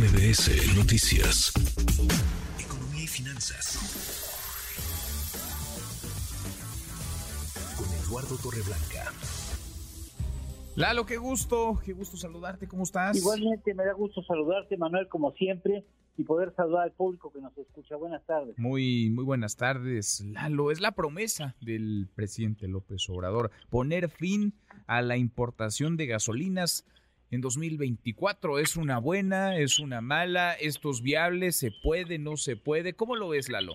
MBS Noticias. Economía y finanzas. Con Eduardo Torreblanca. Lalo, qué gusto, qué gusto saludarte, ¿cómo estás? Igualmente me da gusto saludarte, Manuel, como siempre, y poder saludar al público que nos escucha. Buenas tardes. Muy, muy buenas tardes, Lalo. Es la promesa del presidente López Obrador, poner fin a la importación de gasolinas en 2024. ¿Es una buena? ¿Es una mala? ¿Esto es viable? ¿Se puede? ¿No se puede? ¿Cómo lo ves, Lalo?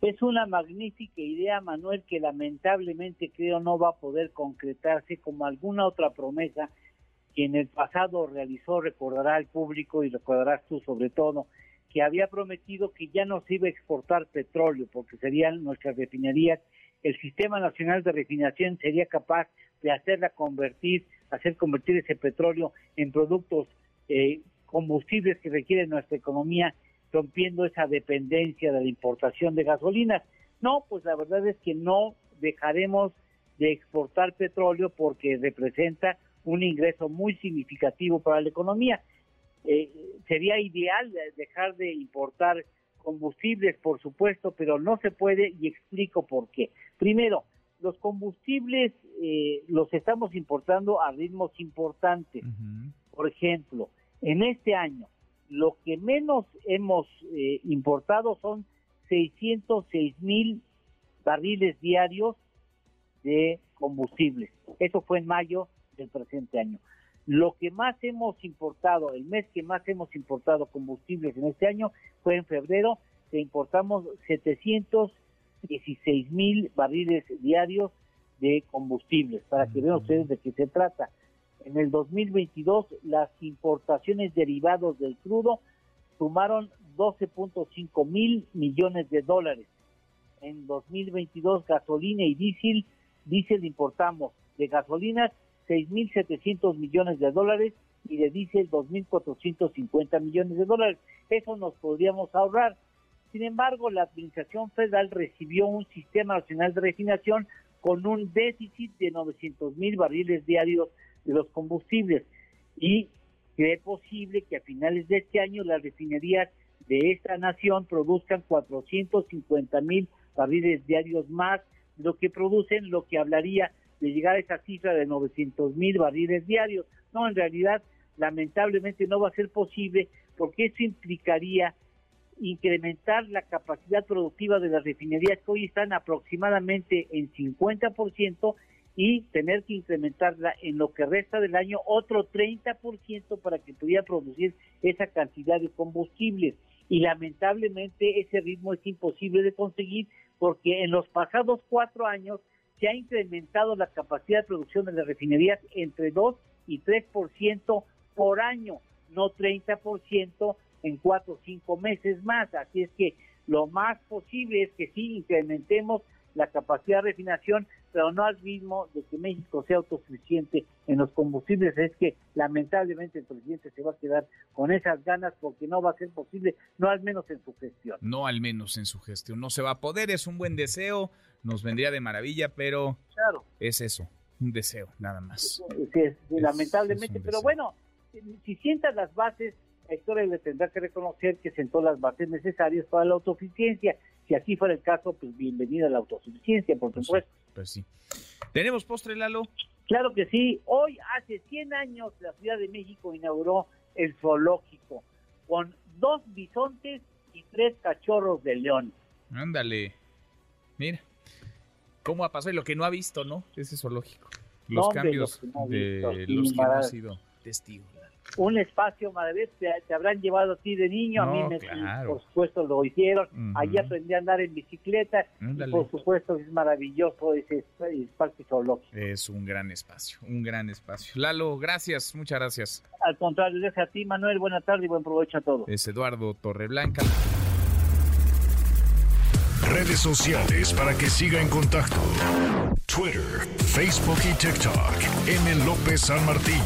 Es una magnífica idea, Manuel, que lamentablemente creo no va a poder concretarse como alguna otra promesa que en el pasado realizó, recordará al público y recordarás tú sobre todo, que había prometido que ya no se iba a exportar petróleo porque serían nuestras refinerías, el Sistema Nacional de Refinación sería capaz de hacerla convertir, hacer convertir ese petróleo en productos eh, combustibles que requiere nuestra economía, rompiendo esa dependencia de la importación de gasolinas. No, pues la verdad es que no dejaremos de exportar petróleo porque representa un ingreso muy significativo para la economía. Eh, sería ideal dejar de importar combustibles, por supuesto, pero no se puede y explico por qué. Primero, los combustibles eh, los estamos importando a ritmos importantes. Por ejemplo, en este año, lo que menos hemos eh, importado son 606 mil barriles diarios de combustibles. Eso fue en mayo del presente año. Lo que más hemos importado, el mes que más hemos importado combustibles en este año fue en febrero, que importamos 700 16 mil barriles diarios de combustibles, para que vean ustedes de qué se trata. En el 2022, las importaciones derivados del crudo sumaron 12.5 mil millones de dólares. En 2022, gasolina y diésel, diésel importamos de gasolinas 6.700 millones de dólares y de diésel 2.450 millones de dólares. Eso nos podríamos ahorrar. Sin embargo, la Administración Federal recibió un sistema nacional de refinación con un déficit de 900 mil barriles diarios de los combustibles y cree posible que a finales de este año las refinerías de esta nación produzcan 450 mil barriles diarios más de lo que producen, lo que hablaría de llegar a esa cifra de 900 mil barriles diarios. No, en realidad, lamentablemente no va a ser posible porque eso implicaría incrementar la capacidad productiva de las refinerías que hoy están aproximadamente en 50% y tener que incrementarla en lo que resta del año otro 30% para que pudiera producir esa cantidad de combustibles. Y lamentablemente ese ritmo es imposible de conseguir porque en los pasados cuatro años se ha incrementado la capacidad de producción de las refinerías entre 2 y 3% por año, no 30% en cuatro o cinco meses más. Así es que lo más posible es que sí incrementemos la capacidad de refinación, pero no al ritmo de que México sea autosuficiente en los combustibles. Es que lamentablemente el presidente se va a quedar con esas ganas porque no va a ser posible, no al menos en su gestión. No al menos en su gestión. No se va a poder, es un buen deseo, nos vendría de maravilla, pero claro. es eso, un deseo nada más. lamentablemente, pero bueno, si sientas las bases la historia le tendrá que reconocer que sentó las bases necesarias para la autosuficiencia. Si así fuera el caso, pues bienvenida a la autosuficiencia, por pues supuesto. Pues sí. ¿Tenemos postre, Lalo? Claro que sí. Hoy, hace 100 años, la Ciudad de México inauguró el zoológico con dos bisontes y tres cachorros de león. Ándale. Mira. ¿Cómo ha pasado? Y lo que no ha visto, ¿no? Ese zoológico. Los cambios de los que no ha sido testigo un espacio maravilloso, te, habrán llevado a ti de niño, a mí me, por supuesto lo hicieron, allí aprendí a andar en bicicleta, y por supuesto es maravilloso ese, espacio zoológico. Es un gran espacio, un gran espacio. Lalo, gracias, muchas gracias. Al contrario, gracias a ti Manuel, buena tarde y buen provecho a todos. Es Eduardo Torreblanca. Redes sociales para que siga en contacto: Twitter, Facebook y TikTok. M. López San Martín.